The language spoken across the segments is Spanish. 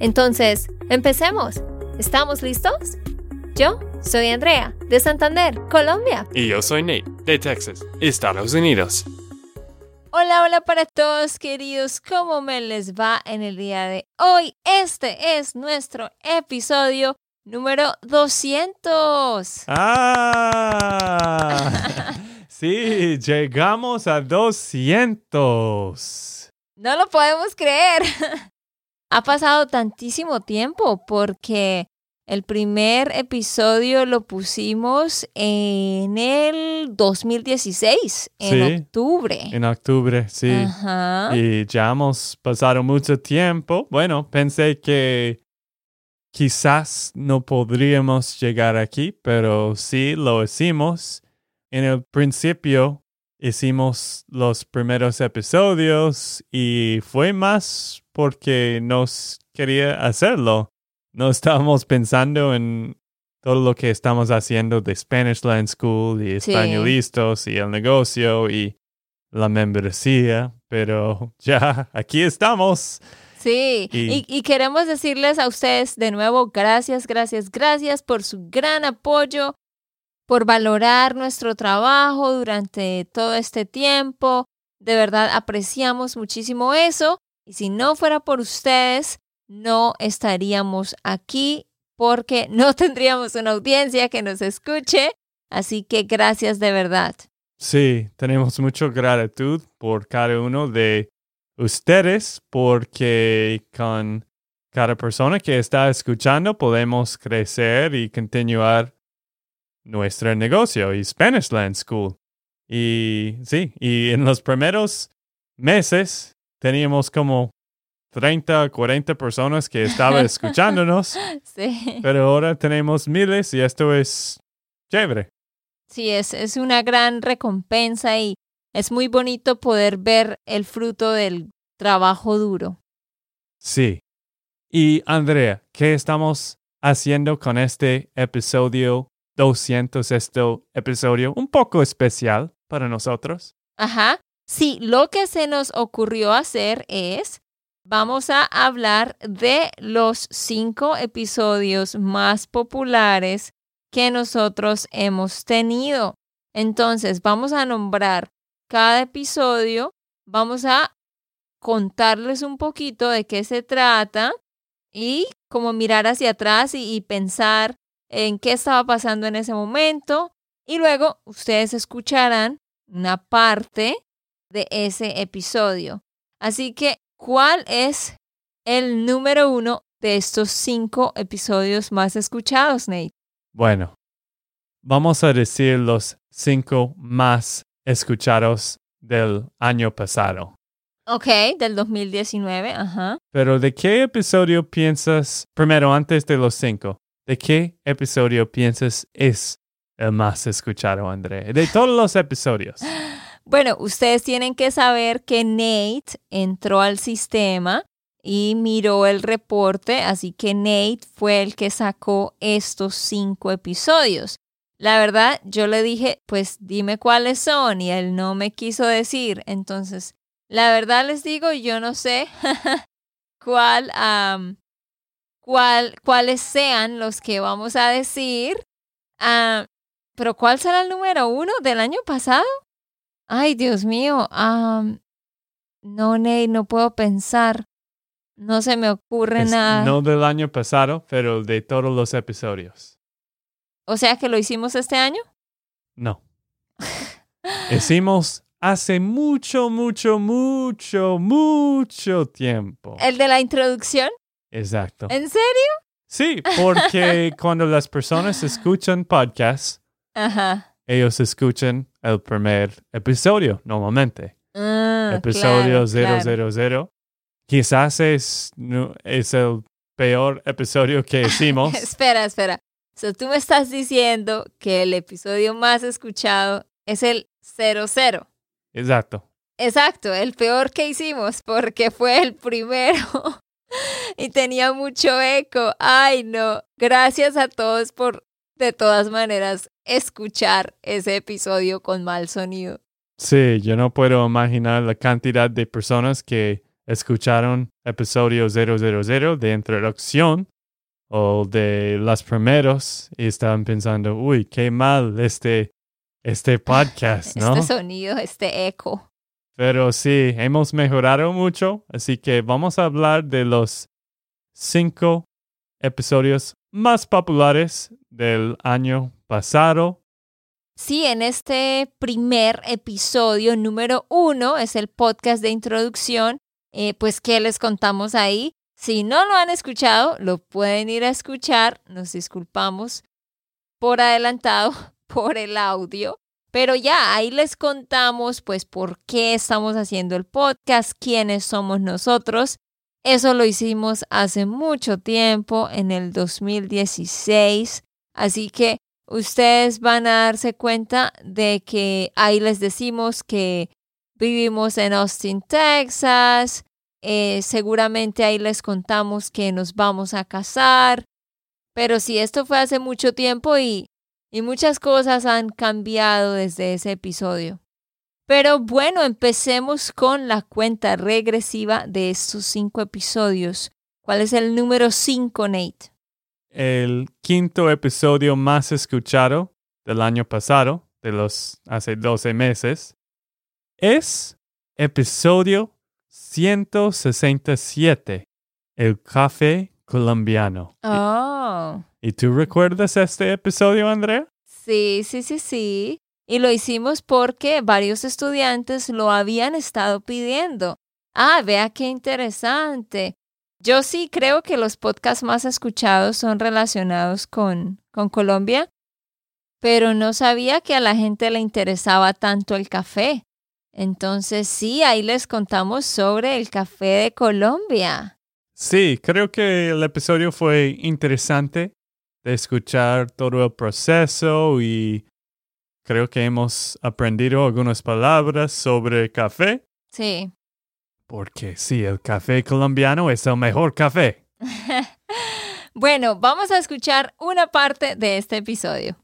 Entonces, empecemos. ¿Estamos listos? Yo soy Andrea, de Santander, Colombia. Y yo soy Nate, de Texas, Estados Unidos. Hola, hola para todos queridos, ¿cómo me les va en el día de hoy? Este es nuestro episodio número 200. Ah, sí, llegamos a 200. No lo podemos creer. ha pasado tantísimo tiempo porque el primer episodio lo pusimos en el 2016, en octubre. En octubre, sí. Y ya hemos pasado mucho tiempo. Bueno, pensé que quizás no podríamos llegar aquí, pero sí lo hicimos. En el principio hicimos los primeros episodios y fue más porque nos quería hacerlo. No estábamos pensando en todo lo que estamos haciendo de Spanish Land School y españolistas y el negocio y la membresía, pero ya aquí estamos. Sí, y, y, queremos decirles a ustedes de nuevo gracias, gracias, gracias por su gran apoyo por valorar nuestro trabajo durante todo este tiempo. De verdad apreciamos muchísimo eso. Y si no fuera por ustedes, no estaríamos aquí porque no tendríamos una audiencia que nos escuche. Así que gracias de verdad. Sí, tenemos mucha gratitud por cada uno de ustedes porque con cada persona que está escuchando podemos crecer y continuar nuestro negocio y Spanish Land School. Y sí, y en los primeros meses teníamos como 30, 40 personas que estaban escuchándonos. sí. Pero ahora tenemos miles y esto es chévere. Sí, es, es una gran recompensa y es muy bonito poder ver el fruto del trabajo duro. Sí. Y Andrea, ¿qué estamos haciendo con este episodio 200 este episodio un poco especial para nosotros. Ajá. Sí, lo que se nos ocurrió hacer es, vamos a hablar de los cinco episodios más populares que nosotros hemos tenido. Entonces, vamos a nombrar cada episodio, vamos a contarles un poquito de qué se trata y como mirar hacia atrás y, y pensar en qué estaba pasando en ese momento y luego ustedes escucharán una parte de ese episodio. Así que, ¿cuál es el número uno de estos cinco episodios más escuchados, Nate? Bueno, vamos a decir los cinco más escuchados del año pasado. Ok, del 2019, ajá. Pero ¿de qué episodio piensas primero antes de los cinco? ¿De qué episodio piensas es el más escuchado, André? De todos los episodios. Bueno, ustedes tienen que saber que Nate entró al sistema y miró el reporte, así que Nate fue el que sacó estos cinco episodios. La verdad, yo le dije, pues dime cuáles son y él no me quiso decir. Entonces, la verdad les digo, yo no sé cuál cuál, cuáles sean los que vamos a decir. Ah, pero ¿cuál será el número uno del año pasado? Ay, Dios mío. no, Ney, no puedo pensar. No se me ocurre nada. No del año pasado, pero de todos los episodios. O sea que lo hicimos este año? No. Hicimos hace mucho, mucho, mucho, mucho tiempo. ¿El de la introducción? Exacto. ¿En serio? Sí, porque cuando las personas escuchan podcasts, ellos escuchan el primer episodio normalmente. Ah, episodio 000. Quizás es, es el peor episodio que hicimos. espera, espera. So, tú me estás diciendo que el episodio más escuchado es el 00. Exacto. Exacto, el peor que hicimos porque fue el primero y tenía mucho eco. Ay, no. Gracias a todos por, de todas maneras, escuchar ese episodio con mal sonido. Sí, yo no puedo imaginar la cantidad de personas que escucharon episodio 000 de introducción o de los primeros y estaban pensando, uy, qué mal este, este podcast, ¿no? Este sonido, este eco. Pero sí, hemos mejorado mucho, así que vamos a hablar de los cinco episodios más populares del año pasado. Sí, en este primer episodio número uno es el podcast de introducción, eh, pues ¿qué les contamos ahí? Si no lo han escuchado, lo pueden ir a escuchar. Nos disculpamos por adelantado por el audio. Pero ya ahí les contamos pues por qué estamos haciendo el podcast, quiénes somos nosotros. Eso lo hicimos hace mucho tiempo, en el 2016. Así que ustedes van a darse cuenta de que ahí les decimos que vivimos en Austin, Texas. Eh, seguramente ahí les contamos que nos vamos a casar. Pero si esto fue hace mucho tiempo y y muchas cosas han cambiado desde ese episodio. Pero bueno, empecemos con la cuenta regresiva de estos cinco episodios. ¿Cuál es el número cinco, Nate? El quinto episodio más escuchado del año pasado, de los hace 12 meses, es episodio 167, el café colombiano. Oh. ¿Y tú recuerdas este episodio, Andrea? Sí, sí, sí, sí. Y lo hicimos porque varios estudiantes lo habían estado pidiendo. Ah, vea qué interesante. Yo sí creo que los podcasts más escuchados son relacionados con, con Colombia, pero no sabía que a la gente le interesaba tanto el café. Entonces sí, ahí les contamos sobre el café de Colombia. Sí, creo que el episodio fue interesante de escuchar todo el proceso y creo que hemos aprendido algunas palabras sobre café. Sí. Porque sí, el café colombiano es el mejor café. bueno, vamos a escuchar una parte de este episodio.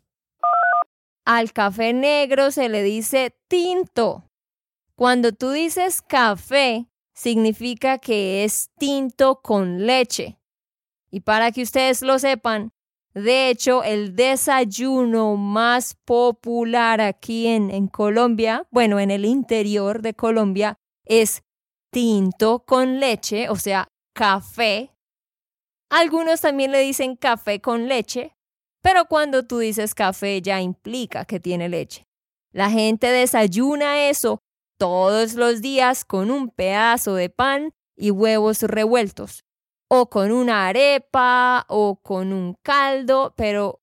Al café negro se le dice tinto. Cuando tú dices café, significa que es tinto con leche. Y para que ustedes lo sepan, de hecho, el desayuno más popular aquí en, Colombia, bueno, en el interior de Colombia, es tinto con leche, o sea, café. Algunos también le dicen café con leche, pero cuando tú dices café ya implica que tiene leche. La gente desayuna eso todos los días con un pedazo de pan y huevos revueltos o con una arepa o con un caldo, pero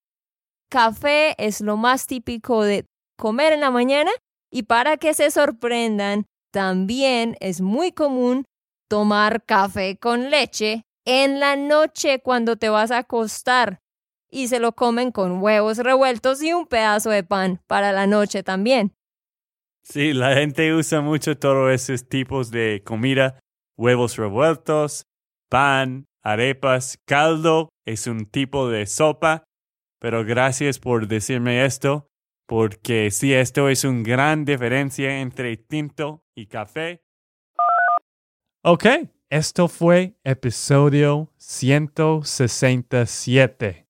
café es lo más típico de comer en la mañana y para que se sorprendan, también es muy común tomar café con leche en la noche cuando te vas a acostar y se lo comen con huevos revueltos y un pedazo de pan para la noche también. Sí, la gente usa mucho todos esos tipos de comida, huevos revueltos, pan, arepas, caldo es un tipo de sopa, pero gracias por decirme esto, porque sí, esto es una gran diferencia entre tinto y café. Ok, esto fue episodio 167.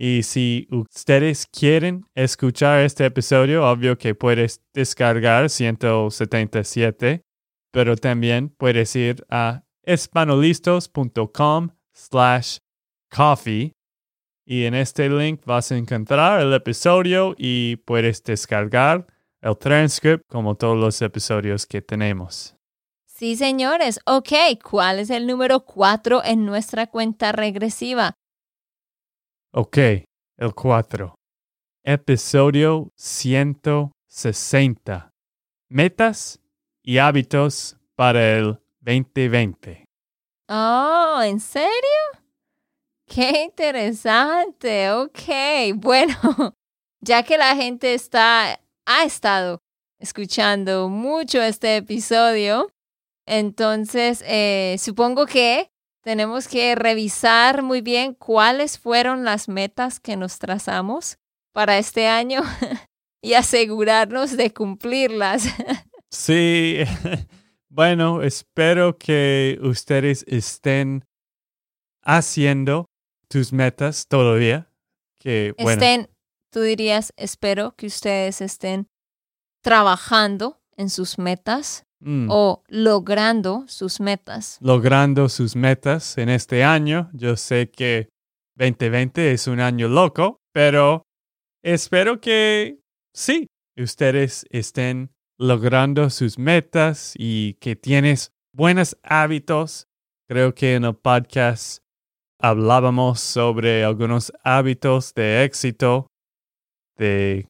Y si ustedes quieren escuchar este episodio, obvio que puedes descargar 177, pero también puedes ir a espanolistos.com slash coffee y en este link vas a encontrar el episodio y puedes descargar el transcript como todos los episodios que tenemos. Sí, señores. Ok, ¿cuál es el número 4 en nuestra cuenta regresiva? Ok, el 4. Episodio 160. Metas y hábitos para el 2020. Oh, ¿en serio? Qué interesante. Ok, bueno, ya que la gente está, ha estado escuchando mucho este episodio, entonces eh, supongo que tenemos que revisar muy bien cuáles fueron las metas que nos trazamos para este año y asegurarnos de cumplirlas. Sí, bueno, espero que ustedes estén haciendo tus metas todavía. Que, estén, tú dirías, espero que ustedes estén trabajando en sus metas mm. o logrando sus metas. Logrando sus metas en este año. Yo sé que 2020 es un año loco, pero espero que sí, ustedes estén logrando sus metas y que tienes buenos hábitos. Creo que en el podcast hablábamos sobre algunos hábitos de éxito, de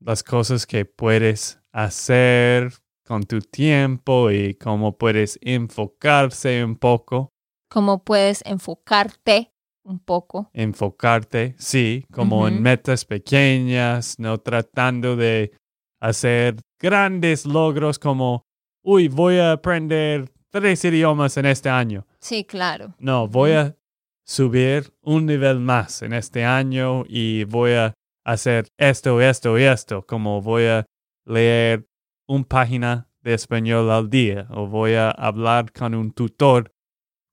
las cosas que puedes hacer con tu tiempo y cómo puedes enfocarse un poco. Cómo puedes enfocarte un poco. Enfocarte, sí, como en metas pequeñas, no tratando de hacer grandes logros como, uy, voy a aprender tres idiomas en este año. Sí, claro. No, voy a subir un nivel más en este año y voy a hacer esto, esto y esto, como voy a leer una página de español al día o voy a hablar con un tutor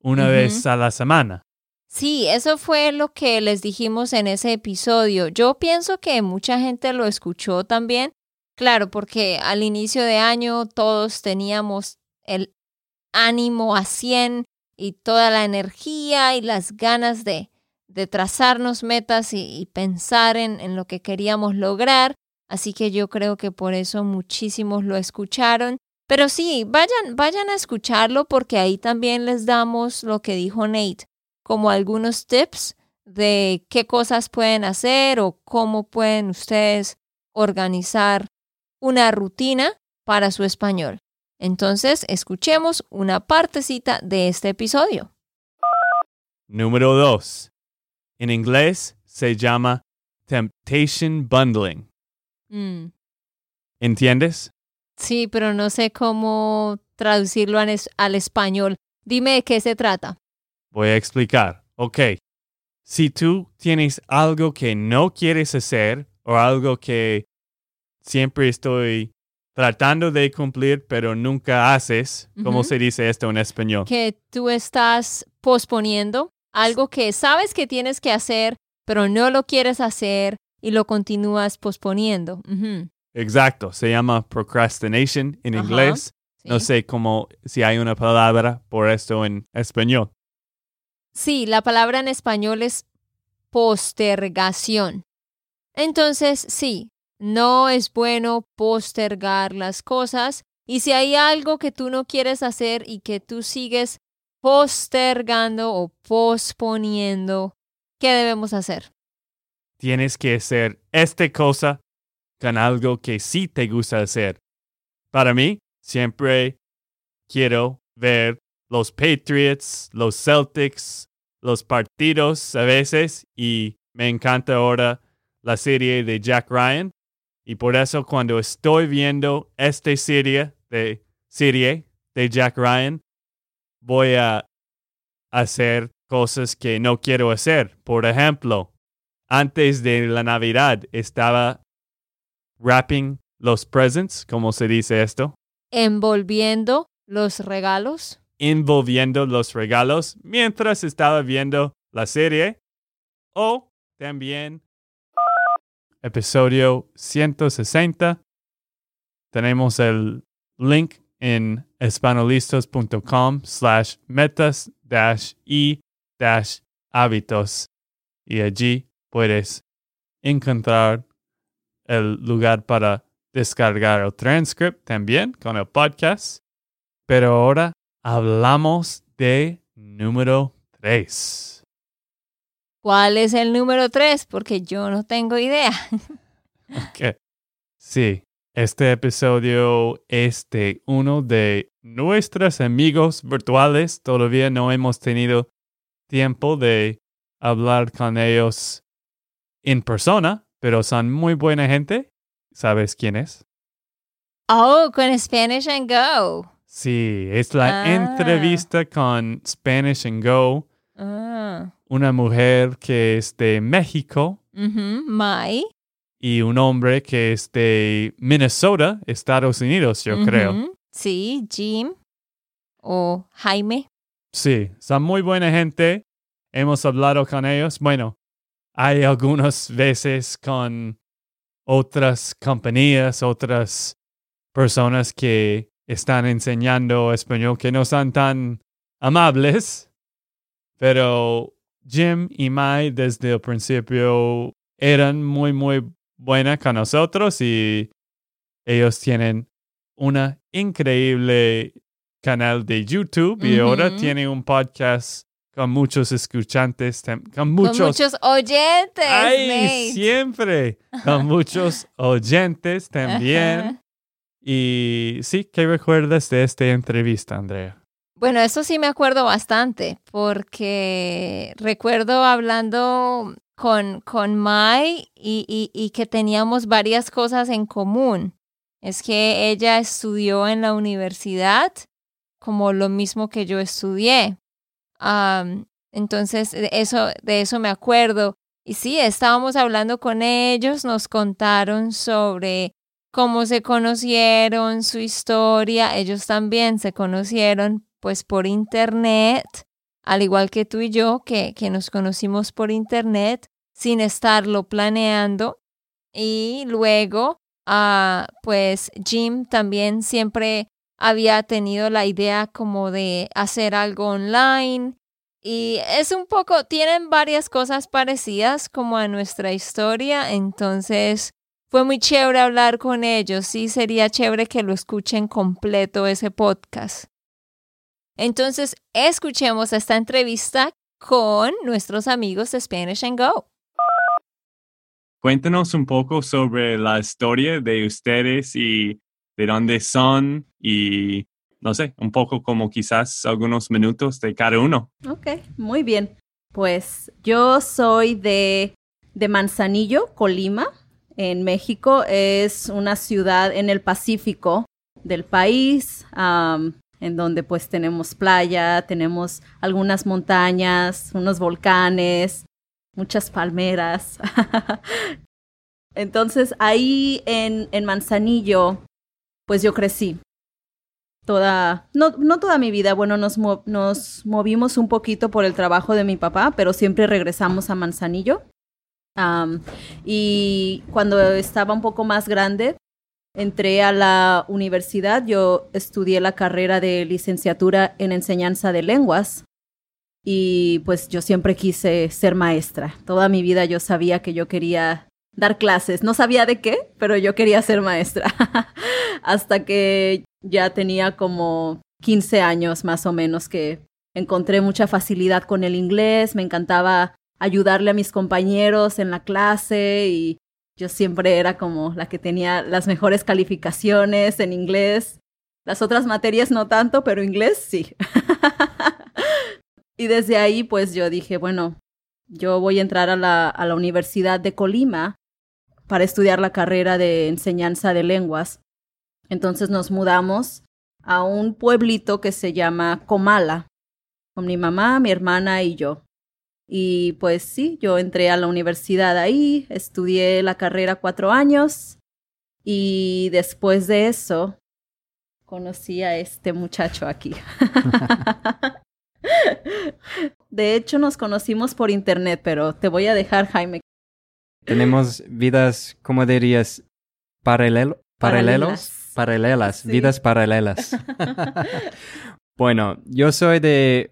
una vez a la semana. Sí, eso fue lo que les dijimos en ese episodio. Yo pienso que mucha gente lo escuchó también, claro, porque al inicio de año todos teníamos el ánimo a 100 y toda la energía y las ganas de, trazarnos metas y, pensar en, en lo que queríamos lograr. Así que yo creo que por eso muchísimos lo escucharon. Pero sí, vayan, vayan a escucharlo porque ahí también les damos lo que dijo Nate, como algunos tips de qué cosas pueden hacer o cómo pueden ustedes organizar una rutina para su español. Entonces, escuchemos una partecita de este episodio. Número 2. En inglés se llama temptation bundling. Mm. ¿Entiendes? Sí, pero no sé cómo traducirlo al español. Dime de qué se trata. Voy a explicar. Ok. Si tú tienes algo que no quieres hacer o algo que siempre estoy tratando de cumplir, pero nunca haces. ¿Cómo se dice esto en español? Que tú estás posponiendo algo que sabes que tienes que hacer, pero no lo quieres hacer y lo continúas posponiendo. Exacto, se llama procrastination en inglés. No sé cómo, si hay una palabra por esto en español. Sí, la palabra en español es postergación. Entonces, sí, no es bueno postergar las cosas y si hay algo que tú no quieres hacer y que tú sigues postergando o posponiendo, ¿qué debemos hacer? Tienes que hacer esta cosa con algo que sí te gusta hacer. Para mí, siempre quiero ver los Patriots, los Celtics, los partidos a veces y me encanta ahora la serie de Jack Ryan y por eso cuando estoy viendo esta serie de, serie de Jack Ryan, voy a hacer cosas que no quiero hacer. Por ejemplo, antes de la Navidad estaba wrapping los presents, ¿cómo se dice esto? Envolviendo los regalos. Envolviendo los regalos mientras estaba viendo la serie. O también episodio 160. Tenemos el link en espanolistos.com slash metas dash y dash hábitos y allí puedes encontrar el lugar para descargar el transcript también con el podcast. Pero ahora hablamos de número 3. ¿Cuál es el número tres? Porque yo no tengo idea. ok. Sí, este episodio es de uno de nuestros amigos virtuales. Todavía no hemos tenido tiempo de hablar con ellos en persona, pero son muy buena gente. ¿Sabes quién es? Oh, con Spanish and Go. Sí, es la Ah. entrevista con Spanish and Go, Ah. Una mujer que es de México Mai. y un hombre que es de Minnesota, Estados Unidos, yo creo. Sí, Jim o Jaime. Sí, son muy buena gente. Hemos hablado con ellos. Bueno, hay algunas veces con otras compañías, otras personas que están enseñando español que no son tan amables. Pero Jim y Mai desde el principio eran muy, muy buenas con nosotros y ellos tienen una increíble canal de YouTube y ahora tiene un podcast con muchos escuchantes, con Con muchos, oyentes. ay, Nate. siempre, con muchos oyentes también. Y sí, ¿qué recuerdas de esta entrevista, Andrea? Bueno, eso sí me acuerdo bastante, porque recuerdo hablando con, con Mai y, y, que teníamos varias cosas en común. Es que ella estudió en la universidad como lo mismo que yo estudié. Entonces, eso, de eso me acuerdo. Y sí, estábamos hablando con ellos, nos contaron sobre cómo se conocieron, su historia. Ellos también se conocieron pues por internet, al igual que tú y yo, que, que nos conocimos por internet sin estarlo planeando. Y luego, ah, pues Jim también siempre había tenido la idea como de hacer algo online. Y es un poco, tienen varias cosas parecidas como a nuestra historia, entonces fue muy chévere hablar con ellos. Sí, sería chévere que lo escuchen completo ese podcast. Entonces, escuchemos esta entrevista con nuestros amigos de Spanish and Go. Cuéntanos un poco sobre la historia de ustedes y de dónde son y no sé, un poco como quizás algunos minutos de cada uno. Ok, muy bien. Pues yo soy de, de Manzanillo, Colima, en México. Es una ciudad en el Pacífico del país, en donde pues tenemos playa, tenemos algunas montañas, unos volcanes, muchas palmeras. Entonces ahí en, en Manzanillo, pues yo crecí. Toda, no, no toda mi vida, bueno, nos, nos movimos un poquito por el trabajo de mi papá, pero siempre regresamos a Manzanillo. Y cuando estaba un poco más grande, entré a la universidad, yo estudié la carrera de licenciatura en enseñanza de lenguas y pues yo siempre quise ser maestra. Toda mi vida yo sabía que yo quería dar clases. No sabía de qué, pero yo quería ser maestra. Hasta que ya tenía como 15 años más o menos que encontré mucha facilidad con el inglés, me encantaba ayudarle a mis compañeros en la clase y yo siempre era como la que tenía las mejores calificaciones en inglés. Las otras materias no tanto, pero inglés sí. y desde ahí pues yo dije, bueno, yo voy a entrar a la, a la Universidad de Colima para estudiar la carrera de enseñanza de lenguas. Entonces nos mudamos a un pueblito que se llama Comala, con mi mamá, mi hermana y yo. Y pues sí, yo entré a la universidad ahí, estudié la carrera cuatro años y después de eso conocí a este muchacho aquí. De hecho, nos conocimos por internet, pero te voy a dejar, Jaime. Tenemos vidas, ¿cómo dirías? Paralelo, paralelos, Paralelas. paralelas, Sí. vidas paralelas. bueno, yo soy de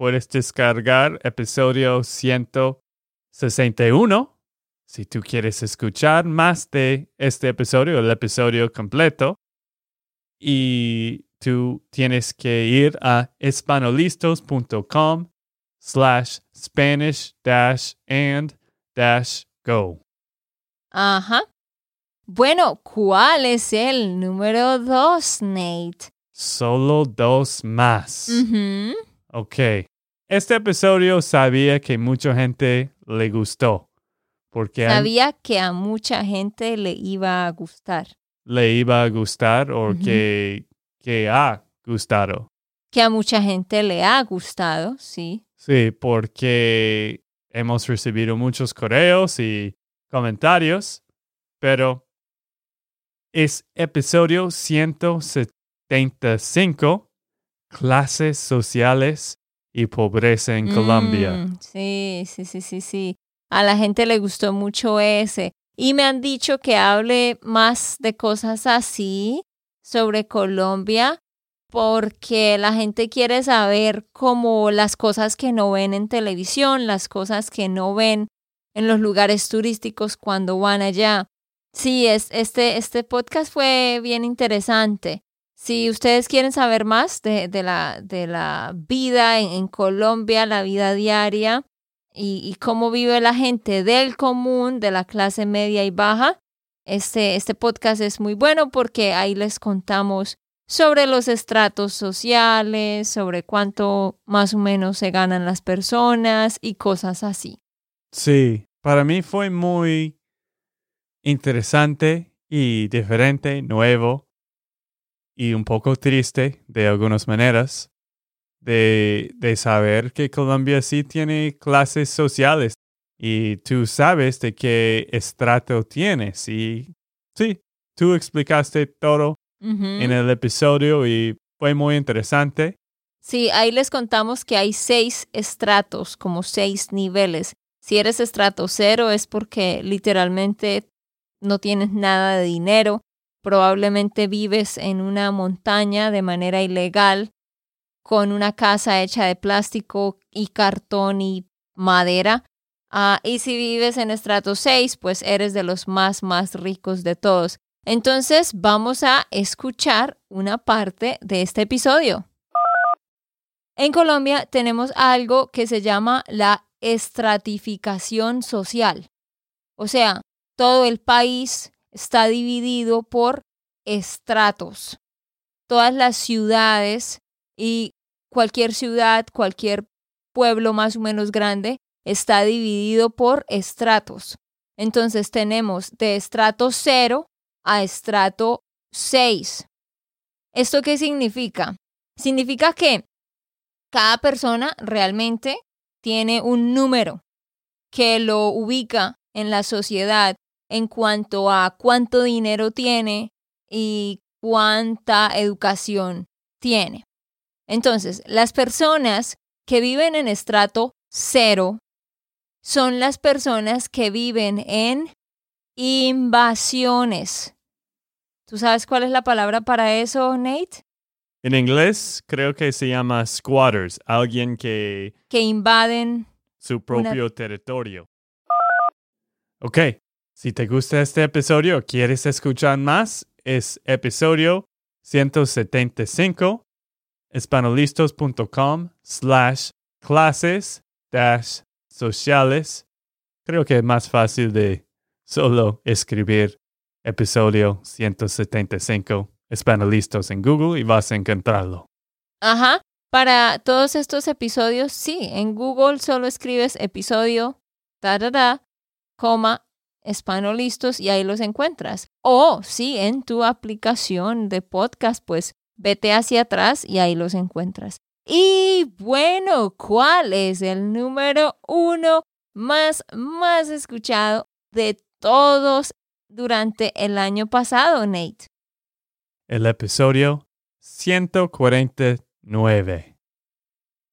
Puedes descargar episodio 161 si tú quieres escuchar más de este episodio, el episodio completo. Y tú tienes que ir a espanolistos.com slash Spanish dash and dash go. Ajá. Bueno, ¿cuál es el número dos, Nate? Solo dos más. Ujú. Ok. Este episodio sabía que mucha gente le gustó. Porque sabía que a mucha gente le iba a gustar. Le iba a gustar o que, que ha gustado. Que a mucha gente le ha gustado, sí. Sí, porque hemos recibido muchos correos y comentarios, pero es episodio 175, clases sociales y pobreza en Colombia. Mm, sí, sí, sí, sí, sí. A la gente le gustó mucho ese. Y me han dicho que hable más de cosas así sobre Colombia porque la gente quiere saber como las cosas que no ven en televisión, las cosas que no ven en los lugares turísticos cuando van allá. Sí, es, este, este podcast fue bien interesante. Si ustedes quieren saber más de, la, de la, vida en, Colombia, la vida diaria y, y, cómo vive la gente del común, de la clase media y baja, este, este podcast es muy bueno porque ahí les contamos sobre los estratos sociales, sobre cuánto más o menos se ganan las personas y cosas así. Sí, para mí fue muy interesante y diferente, nuevo y un poco triste de algunas maneras de, de saber que Colombia sí tiene clases sociales y tú sabes de qué estrato tienes y sí, tú explicaste todo en el episodio y fue muy interesante. Sí, ahí les contamos que hay seis estratos, como seis niveles. Si eres estrato cero es porque literalmente no tienes nada de dinero, probablemente vives en una montaña de manera ilegal, con una casa hecha de plástico y cartón y madera. Ah, y si vives en estrato 6, pues eres de los más, más ricos de todos. Entonces vamos a escuchar una parte de este episodio. En Colombia tenemos algo que se llama la estratificación social. O sea, todo el país está dividido por estratos. Todas las ciudades y cualquier ciudad, cualquier pueblo más o menos grande está dividido por estratos. Entonces tenemos de estrato 0 a estrato 6. ¿Esto qué significa? Significa que cada persona realmente tiene un número que lo ubica en la sociedad en cuanto a cuánto dinero tiene y cuánta educación tiene. Entonces, las personas que viven en estrato cero son las personas que viven en invasiones. ¿Tú sabes cuál es la palabra para eso, Nate? En inglés creo que se llama squatters, alguien que... Que invaden su propio territorio. Ok, si te gusta este episodio o quieres escuchar más, es episodio 175 espanolistos.com slash clases dash sociales. Creo que es más fácil de solo escribir episodio 175 Espanolistos en Google y vas a encontrarlo. Ajá. Para todos estos episodios, sí, en Google solo escribes episodio, da, da, da, coma, Espanolistos y ahí los encuentras. O si en tu aplicación de podcast, pues vete hacia atrás y ahí los encuentras. Y bueno, ¿cuál es el número uno más, más escuchado de todos durante el año pasado, Nate? El episodio 149.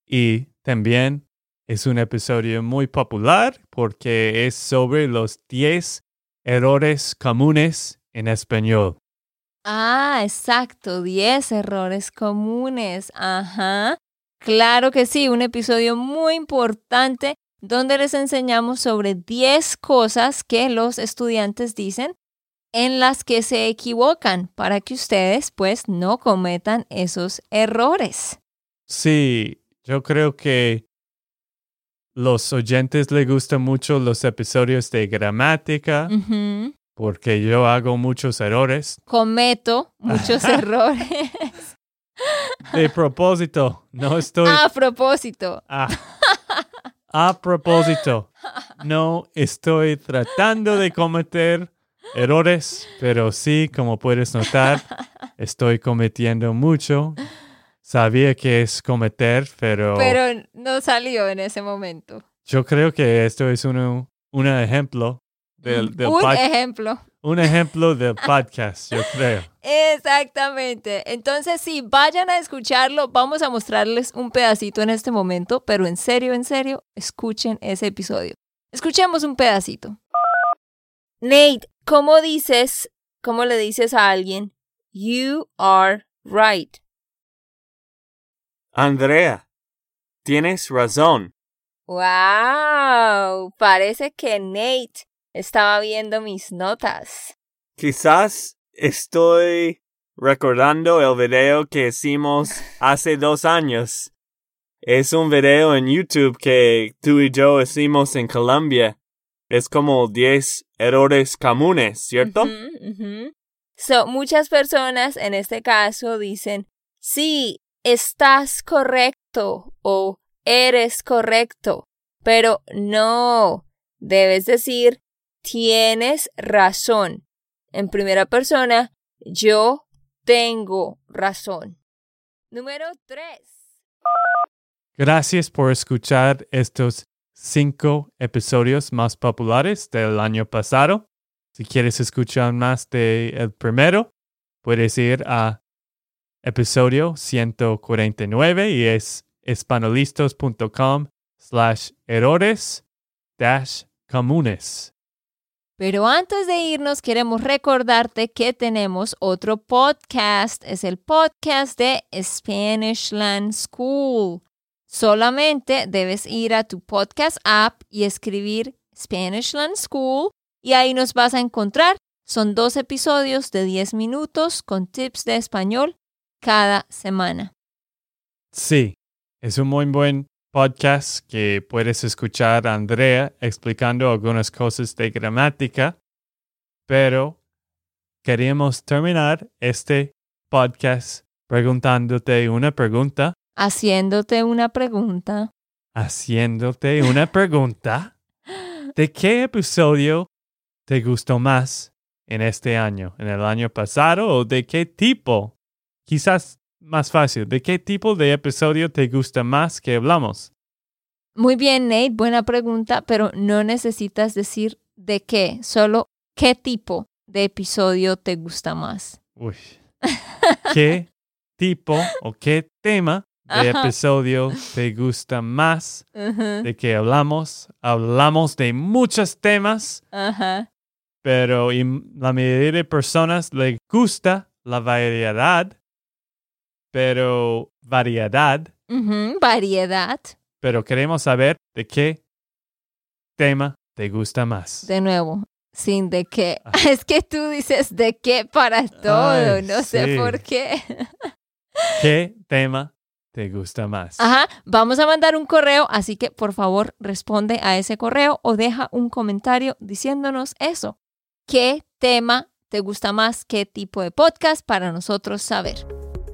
Y también es un episodio muy popular porque es sobre los 10 errores comunes en español. Ah, exacto, 10 errores comunes. Ajá. Claro que sí, un episodio muy importante donde les enseñamos sobre 10 cosas que los estudiantes dicen en las que se equivocan para que ustedes pues no cometan esos errores. Sí, yo creo que los oyentes les gustan mucho los episodios de gramática porque yo hago muchos errores. Cometo muchos errores. De propósito, no estoy... A propósito. Ah. A propósito, no estoy tratando de cometer errores, pero sí, como puedes notar, estoy cometiendo mucho. Sabía que es cometer, pero... Pero no salió en ese momento. Yo creo que esto es un, un ejemplo del, del Un ejemplo. un ejemplo del podcast, yo creo. Exactamente. Entonces, sí, vayan a escucharlo. Vamos a mostrarles un pedacito en este momento, pero en serio, en serio, escuchen ese episodio. Escuchemos un pedacito. Nate, ¿cómo dices, cómo le dices a alguien, you are right? Andrea, tienes razón. Wow, parece que Nate estaba viendo mis notas. Quizás estoy recordando el video que hicimos hace dos años. Es un video en YouTube que tú y yo hicimos en Colombia. Es como 10 errores comunes, ¿cierto? Ujú. So, muchas personas en este caso dicen, sí, estás correcto o eres correcto, pero no, debes decir, tienes razón. En primera persona, yo tengo razón. Número 3. Gracias por escuchar estos cinco episodios más populares del año pasado. Si quieres escuchar más del el primero, puedes ir a episodio 149 y es espanolistos.com slash errores dash comunes. Pero antes de irnos, queremos recordarte que tenemos otro podcast. Es el podcast de Spanishland School. Solamente debes ir a tu podcast app y escribir Spanishland School y ahí nos vas a encontrar. Son dos episodios de 10 minutos con tips de español cada semana. Sí, es un muy buen podcast que puedes escuchar a Andrea explicando algunas cosas de gramática, pero queríamos terminar este podcast preguntándote una pregunta, Haciéndote una pregunta. haciéndote una pregunta. ¿De qué episodio te gustó más en este año, en el año pasado o de qué tipo? Quizás más fácil, ¿de qué tipo de episodio te gusta más que hablamos? Muy bien, Nate, buena pregunta, pero no necesitas decir de qué, solo qué tipo de episodio te gusta más. Uy. ¿Qué tipo o qué tema de Ajá. episodio te gusta más de que hablamos? Hablamos de muchos temas, pero la mayoría de personas le gusta la variedad, pero variedad, Variedad. pero queremos saber de qué tema te gusta más. De nuevo, sin de qué. Ah. Es que tú dices de qué para todo, Ay, no sé por qué. ¿Qué tema te gusta más? Ajá, vamos a mandar un correo, así que por favor responde a ese correo o deja un comentario diciéndonos eso. ¿Qué tema te gusta más? ¿Qué tipo de podcast para nosotros saber?